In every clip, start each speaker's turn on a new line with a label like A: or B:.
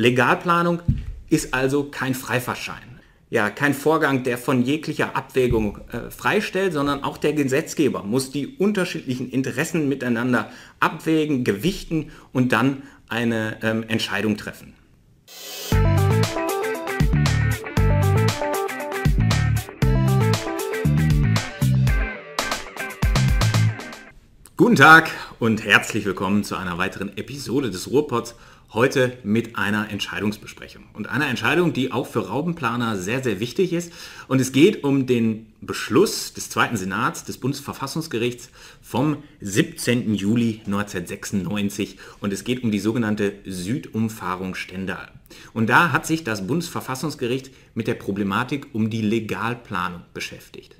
A: Legalplanung ist also kein Freifahrtschein. Ja, kein Vorgang, der von jeglicher Abwägung äh, freistellt, sondern auch der Gesetzgeber muss die unterschiedlichen Interessen miteinander abwägen, gewichten und dann eine ähm, Entscheidung treffen. Guten Tag und herzlich willkommen zu einer weiteren Episode des Ruhrpots. Heute mit einer Entscheidungsbesprechung. Und einer Entscheidung, die auch für Raubenplaner sehr, sehr wichtig ist. Und es geht um den Beschluss des Zweiten Senats des Bundesverfassungsgerichts vom 17. Juli 1996. Und es geht um die sogenannte Südumfahrung Stendal. Und da hat sich das Bundesverfassungsgericht mit der Problematik um die Legalplanung beschäftigt.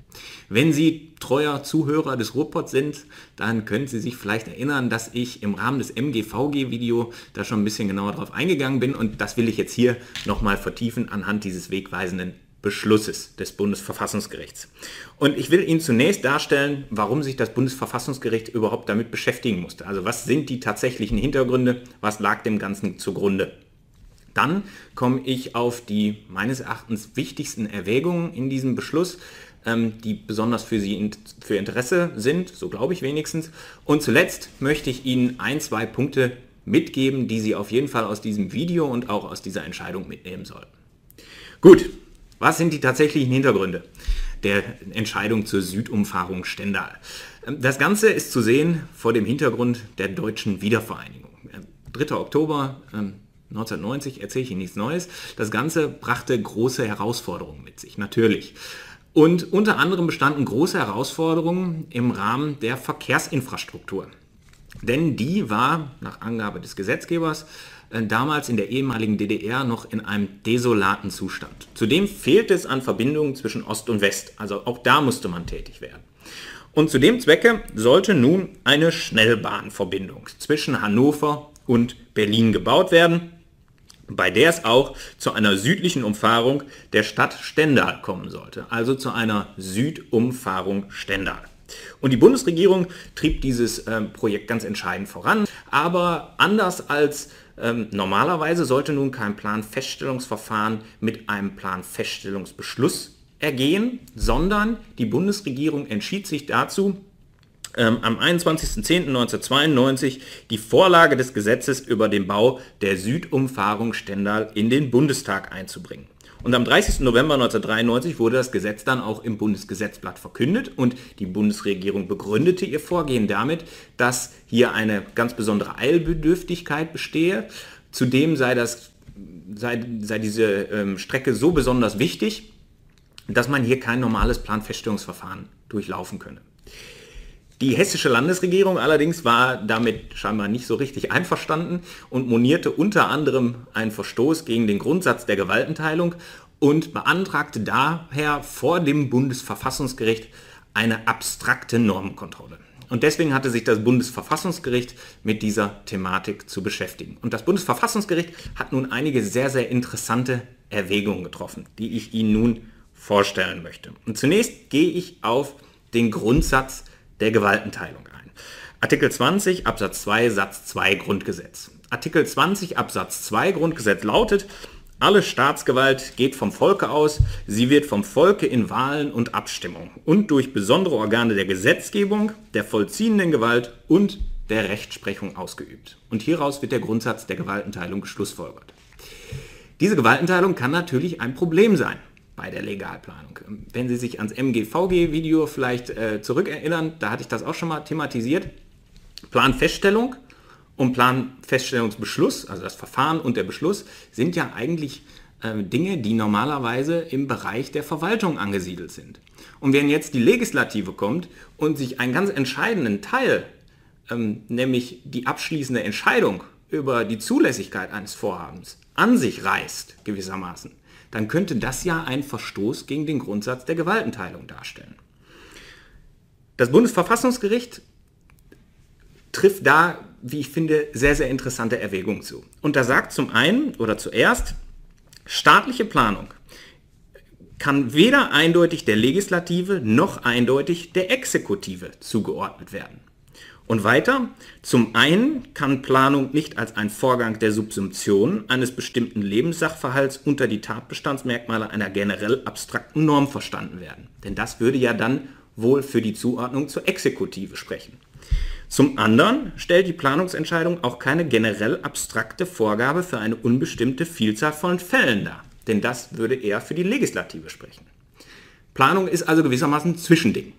A: Wenn Sie treuer Zuhörer des Ruhrpots sind, dann können Sie sich vielleicht erinnern, dass ich im Rahmen des MGVG-Video da schon ein bisschen genauer drauf eingegangen bin und das will ich jetzt hier nochmal vertiefen anhand dieses wegweisenden Beschlusses des Bundesverfassungsgerichts. Und ich will Ihnen zunächst darstellen, warum sich das Bundesverfassungsgericht überhaupt damit beschäftigen musste. Also was sind die tatsächlichen Hintergründe, was lag dem Ganzen zugrunde. Dann komme ich auf die meines Erachtens wichtigsten Erwägungen in diesem Beschluss, ähm, die besonders für Sie für Interesse sind, so glaube ich wenigstens. Und zuletzt möchte ich Ihnen ein, zwei Punkte mitgeben, die Sie auf jeden Fall aus diesem Video und auch aus dieser Entscheidung mitnehmen sollten. Gut, was sind die tatsächlichen Hintergründe der Entscheidung zur Südumfahrung Stendal? Ähm, das Ganze ist zu sehen vor dem Hintergrund der deutschen Wiedervereinigung. 3. Ähm, Oktober 1990 erzähle ich Ihnen nichts Neues. Das Ganze brachte große Herausforderungen mit sich, natürlich. Und unter anderem bestanden große Herausforderungen im Rahmen der Verkehrsinfrastruktur. Denn die war, nach Angabe des Gesetzgebers, äh, damals in der ehemaligen DDR noch in einem desolaten Zustand. Zudem fehlte es an Verbindungen zwischen Ost und West. Also auch da musste man tätig werden. Und zu dem Zwecke sollte nun eine Schnellbahnverbindung zwischen Hannover und Berlin gebaut werden bei der es auch zu einer südlichen Umfahrung der Stadt Stendal kommen sollte, also zu einer Südumfahrung Stendal. Und die Bundesregierung trieb dieses ähm, Projekt ganz entscheidend voran, aber anders als ähm, normalerweise sollte nun kein Planfeststellungsverfahren mit einem Planfeststellungsbeschluss ergehen, sondern die Bundesregierung entschied sich dazu, ähm, am 21.10.1992 die Vorlage des Gesetzes über den Bau der Südumfahrung Stendal in den Bundestag einzubringen. Und am 30. November 1993 wurde das Gesetz dann auch im Bundesgesetzblatt verkündet und die Bundesregierung begründete ihr Vorgehen damit, dass hier eine ganz besondere Eilbedürftigkeit bestehe. Zudem sei, das, sei, sei diese ähm, Strecke so besonders wichtig, dass man hier kein normales Planfeststellungsverfahren durchlaufen könne. Die hessische Landesregierung allerdings war damit scheinbar nicht so richtig einverstanden und monierte unter anderem einen Verstoß gegen den Grundsatz der Gewaltenteilung und beantragte daher vor dem Bundesverfassungsgericht eine abstrakte Normenkontrolle. Und deswegen hatte sich das Bundesverfassungsgericht mit dieser Thematik zu beschäftigen. Und das Bundesverfassungsgericht hat nun einige sehr, sehr interessante Erwägungen getroffen, die ich Ihnen nun vorstellen möchte. Und zunächst gehe ich auf den Grundsatz der Gewaltenteilung ein. Artikel 20 Absatz 2 Satz 2 Grundgesetz. Artikel 20 Absatz 2 Grundgesetz lautet, alle Staatsgewalt geht vom Volke aus, sie wird vom Volke in Wahlen und Abstimmung und durch besondere Organe der Gesetzgebung, der vollziehenden Gewalt und der Rechtsprechung ausgeübt. Und hieraus wird der Grundsatz der Gewaltenteilung geschlussfolgert. Diese Gewaltenteilung kann natürlich ein Problem sein bei der Legalplanung. Wenn Sie sich ans MGVG-Video vielleicht äh, zurückerinnern, da hatte ich das auch schon mal thematisiert. Planfeststellung und Planfeststellungsbeschluss, also das Verfahren und der Beschluss, sind ja eigentlich äh, Dinge, die normalerweise im Bereich der Verwaltung angesiedelt sind. Und wenn jetzt die Legislative kommt und sich einen ganz entscheidenden Teil, ähm, nämlich die abschließende Entscheidung über die Zulässigkeit eines Vorhabens, an sich reißt, gewissermaßen, dann könnte das ja ein Verstoß gegen den Grundsatz der Gewaltenteilung darstellen. Das Bundesverfassungsgericht trifft da, wie ich finde, sehr, sehr interessante Erwägungen zu. Und da sagt zum einen oder zuerst, staatliche Planung kann weder eindeutig der Legislative noch eindeutig der Exekutive zugeordnet werden. Und weiter, zum einen kann Planung nicht als ein Vorgang der Subsumption eines bestimmten Lebenssachverhalts unter die Tatbestandsmerkmale einer generell abstrakten Norm verstanden werden. Denn das würde ja dann wohl für die Zuordnung zur Exekutive sprechen. Zum anderen stellt die Planungsentscheidung auch keine generell abstrakte Vorgabe für eine unbestimmte Vielzahl von Fällen dar. Denn das würde eher für die Legislative sprechen. Planung ist also gewissermaßen Zwischending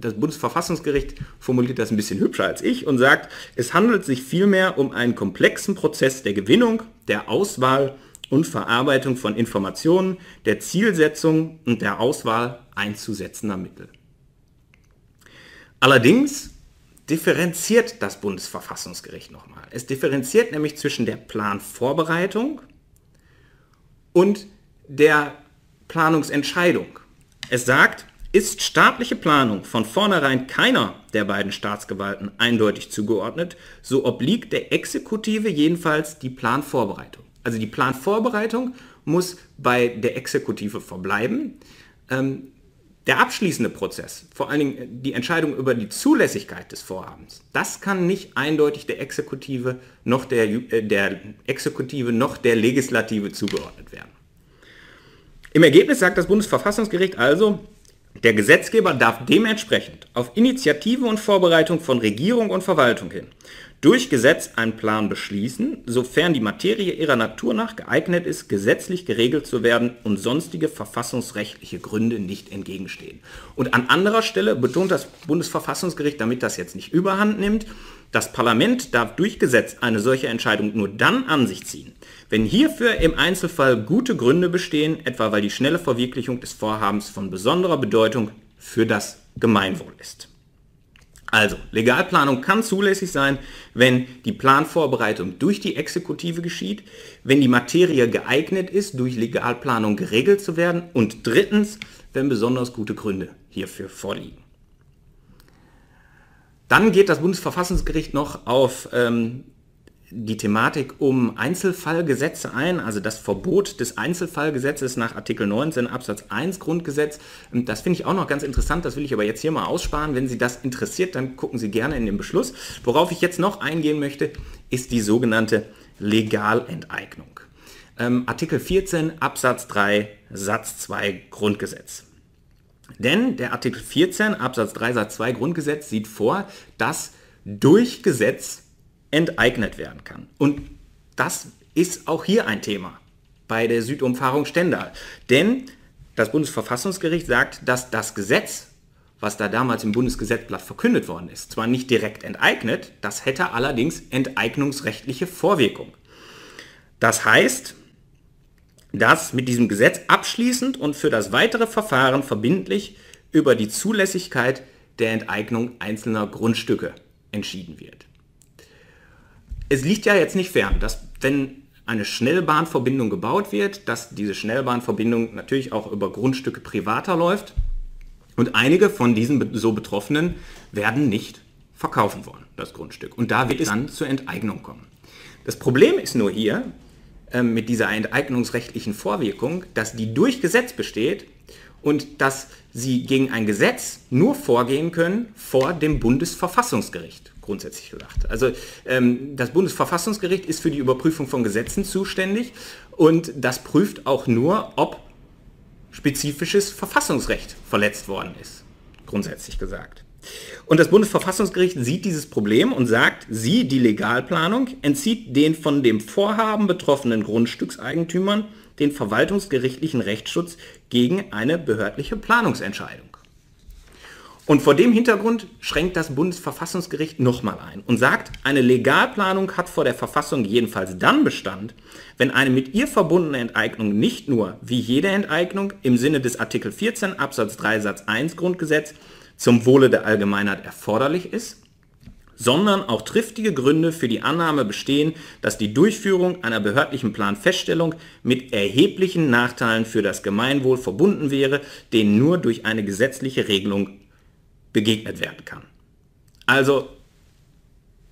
A: das Bundesverfassungsgericht formuliert das ein bisschen hübscher als ich und sagt, es handelt sich vielmehr um einen komplexen Prozess der Gewinnung, der Auswahl und Verarbeitung von Informationen, der Zielsetzung und der Auswahl einzusetzender Mittel. Allerdings differenziert das Bundesverfassungsgericht nochmal. Es differenziert nämlich zwischen der Planvorbereitung und der Planungsentscheidung. Es sagt, ist staatliche Planung von vornherein keiner der beiden Staatsgewalten eindeutig zugeordnet, so obliegt der Exekutive jedenfalls die Planvorbereitung. Also die Planvorbereitung muss bei der Exekutive verbleiben. Ähm, der abschließende Prozess, vor allen Dingen die Entscheidung über die Zulässigkeit des Vorhabens, das kann nicht eindeutig der Exekutive noch der, äh, der Exekutive noch der Legislative zugeordnet werden. Im Ergebnis sagt das Bundesverfassungsgericht also, der Gesetzgeber darf dementsprechend auf Initiative und Vorbereitung von Regierung und Verwaltung hin durch Gesetz einen Plan beschließen, sofern die Materie ihrer Natur nach geeignet ist, gesetzlich geregelt zu werden und sonstige verfassungsrechtliche Gründe nicht entgegenstehen. Und an anderer Stelle betont das Bundesverfassungsgericht, damit das jetzt nicht überhand nimmt, das Parlament darf durch Gesetz eine solche Entscheidung nur dann an sich ziehen, wenn hierfür im Einzelfall gute Gründe bestehen, etwa weil die schnelle Verwirklichung des Vorhabens von besonderer Bedeutung für das Gemeinwohl ist. Also, Legalplanung kann zulässig sein, wenn die Planvorbereitung durch die Exekutive geschieht, wenn die Materie geeignet ist, durch Legalplanung geregelt zu werden und drittens, wenn besonders gute Gründe hierfür vorliegen. Dann geht das Bundesverfassungsgericht noch auf ähm, die Thematik um Einzelfallgesetze ein, also das Verbot des Einzelfallgesetzes nach Artikel 19 Absatz 1 Grundgesetz. Ähm, das finde ich auch noch ganz interessant, das will ich aber jetzt hier mal aussparen. Wenn Sie das interessiert, dann gucken Sie gerne in den Beschluss. Worauf ich jetzt noch eingehen möchte, ist die sogenannte Legalenteignung. Ähm, Artikel 14 Absatz 3 Satz 2 Grundgesetz. Denn der Artikel 14 Absatz 3 Satz 2 Grundgesetz sieht vor, dass durch Gesetz enteignet werden kann. Und das ist auch hier ein Thema bei der Südumfahrung Stendal. Denn das Bundesverfassungsgericht sagt, dass das Gesetz, was da damals im Bundesgesetzblatt verkündet worden ist, zwar nicht direkt enteignet, das hätte allerdings enteignungsrechtliche Vorwirkung. Das heißt, dass mit diesem Gesetz abschließend und für das weitere Verfahren verbindlich über die Zulässigkeit der Enteignung einzelner Grundstücke entschieden wird. Es liegt ja jetzt nicht fern, dass wenn eine Schnellbahnverbindung gebaut wird, dass diese Schnellbahnverbindung natürlich auch über Grundstücke privater läuft und einige von diesen so Betroffenen werden nicht verkaufen wollen, das Grundstück. Und da wird es dann zur Enteignung kommen. Das Problem ist nur hier, ähm, mit dieser enteignungsrechtlichen Vorwirkung, dass die durch Gesetz besteht und dass sie gegen ein Gesetz nur vorgehen können vor dem Bundesverfassungsgericht, grundsätzlich gesagt. Also ähm, das Bundesverfassungsgericht ist für die Überprüfung von Gesetzen zuständig und das prüft auch nur, ob spezifisches Verfassungsrecht verletzt worden ist, grundsätzlich gesagt. Und das Bundesverfassungsgericht sieht dieses Problem und sagt, sie, die Legalplanung, entzieht den von dem Vorhaben betroffenen Grundstückseigentümern den verwaltungsgerichtlichen Rechtsschutz gegen eine behördliche Planungsentscheidung. Und vor dem Hintergrund schränkt das Bundesverfassungsgericht nochmal ein und sagt, eine Legalplanung hat vor der Verfassung jedenfalls dann Bestand, wenn eine mit ihr verbundene Enteignung nicht nur, wie jede Enteignung, im Sinne des Artikel 14 Absatz 3 Satz 1 Grundgesetz zum Wohle der Allgemeinheit erforderlich ist, sondern auch triftige Gründe für die Annahme bestehen, dass die Durchführung einer behördlichen Planfeststellung mit erheblichen Nachteilen für das Gemeinwohl verbunden wäre, denen nur durch eine gesetzliche Regelung begegnet werden kann. Also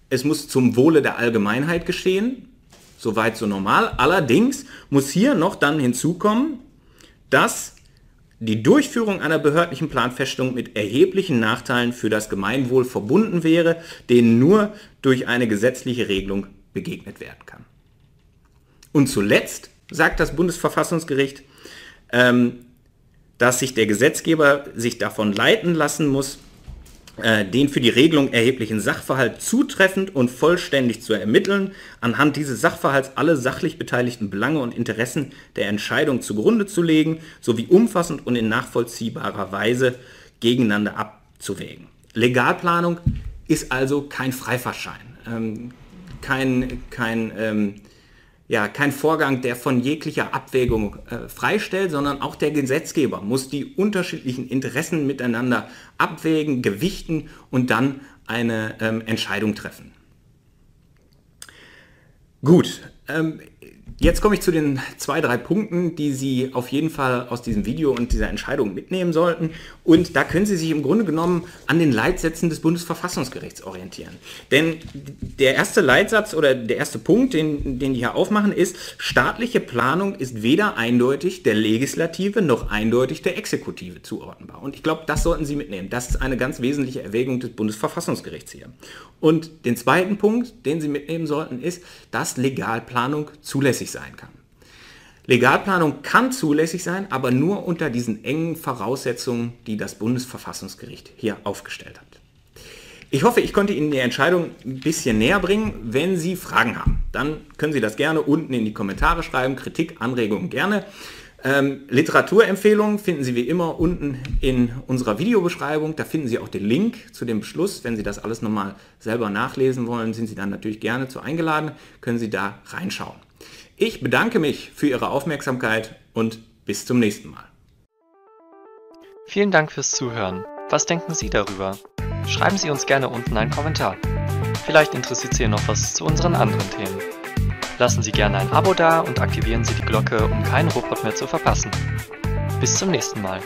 A: es muss zum Wohle der Allgemeinheit geschehen, soweit so normal. Allerdings muss hier noch dann hinzukommen, dass die Durchführung einer behördlichen Planfeststellung mit erheblichen Nachteilen für das Gemeinwohl verbunden wäre, denen nur durch eine gesetzliche Regelung begegnet werden kann. Und zuletzt sagt das Bundesverfassungsgericht, ähm, dass sich der Gesetzgeber sich davon leiten lassen muss, den für die Regelung erheblichen Sachverhalt zutreffend und vollständig zu ermitteln, anhand dieses Sachverhalts alle sachlich beteiligten Belange und Interessen der Entscheidung zugrunde zu legen, sowie umfassend und in nachvollziehbarer Weise gegeneinander abzuwägen. Legalplanung ist also kein Freifahrtschein, ähm, kein, kein ähm, ja, kein Vorgang, der von jeglicher Abwägung äh, freistellt, sondern auch der Gesetzgeber muss die unterschiedlichen Interessen miteinander abwägen, gewichten und dann eine ähm, Entscheidung treffen. Gut, ähm, Jetzt komme ich zu den zwei, drei Punkten, die Sie auf jeden Fall aus diesem Video und dieser Entscheidung mitnehmen sollten. Und da können Sie sich im Grunde genommen an den Leitsätzen des Bundesverfassungsgerichts orientieren. Denn der erste Leitsatz oder der erste Punkt, den, den die hier aufmachen, ist, staatliche Planung ist weder eindeutig der Legislative noch eindeutig der Exekutive zuordnenbar. Und ich glaube, das sollten Sie mitnehmen. Das ist eine ganz wesentliche Erwägung des Bundesverfassungsgerichts hier. Und den zweiten Punkt, den Sie mitnehmen sollten, ist, dass Legalplanung zulässig zulässig sein kann. Legalplanung kann zulässig sein, aber nur unter diesen engen Voraussetzungen, die das Bundesverfassungsgericht hier aufgestellt hat. Ich hoffe, ich konnte Ihnen die Entscheidung ein bisschen näher bringen. Wenn Sie Fragen haben, dann können Sie das gerne unten in die Kommentare schreiben. Kritik, Anregungen gerne. Ähm, Literaturempfehlungen finden Sie wie immer unten in unserer Videobeschreibung. Da finden Sie auch den Link zu dem Beschluss. Wenn Sie das alles nochmal selber nachlesen wollen, sind Sie dann natürlich gerne zu eingeladen. Können Sie da reinschauen. Ich bedanke mich für Ihre Aufmerksamkeit und bis zum nächsten Mal.
B: Vielen Dank fürs Zuhören. Was denken Sie darüber? Schreiben Sie uns gerne unten einen Kommentar. Vielleicht interessiert Sie noch was zu unseren anderen Themen. Lassen Sie gerne ein Abo da und aktivieren Sie die Glocke, um keinen Robot mehr zu verpassen. Bis zum nächsten Mal.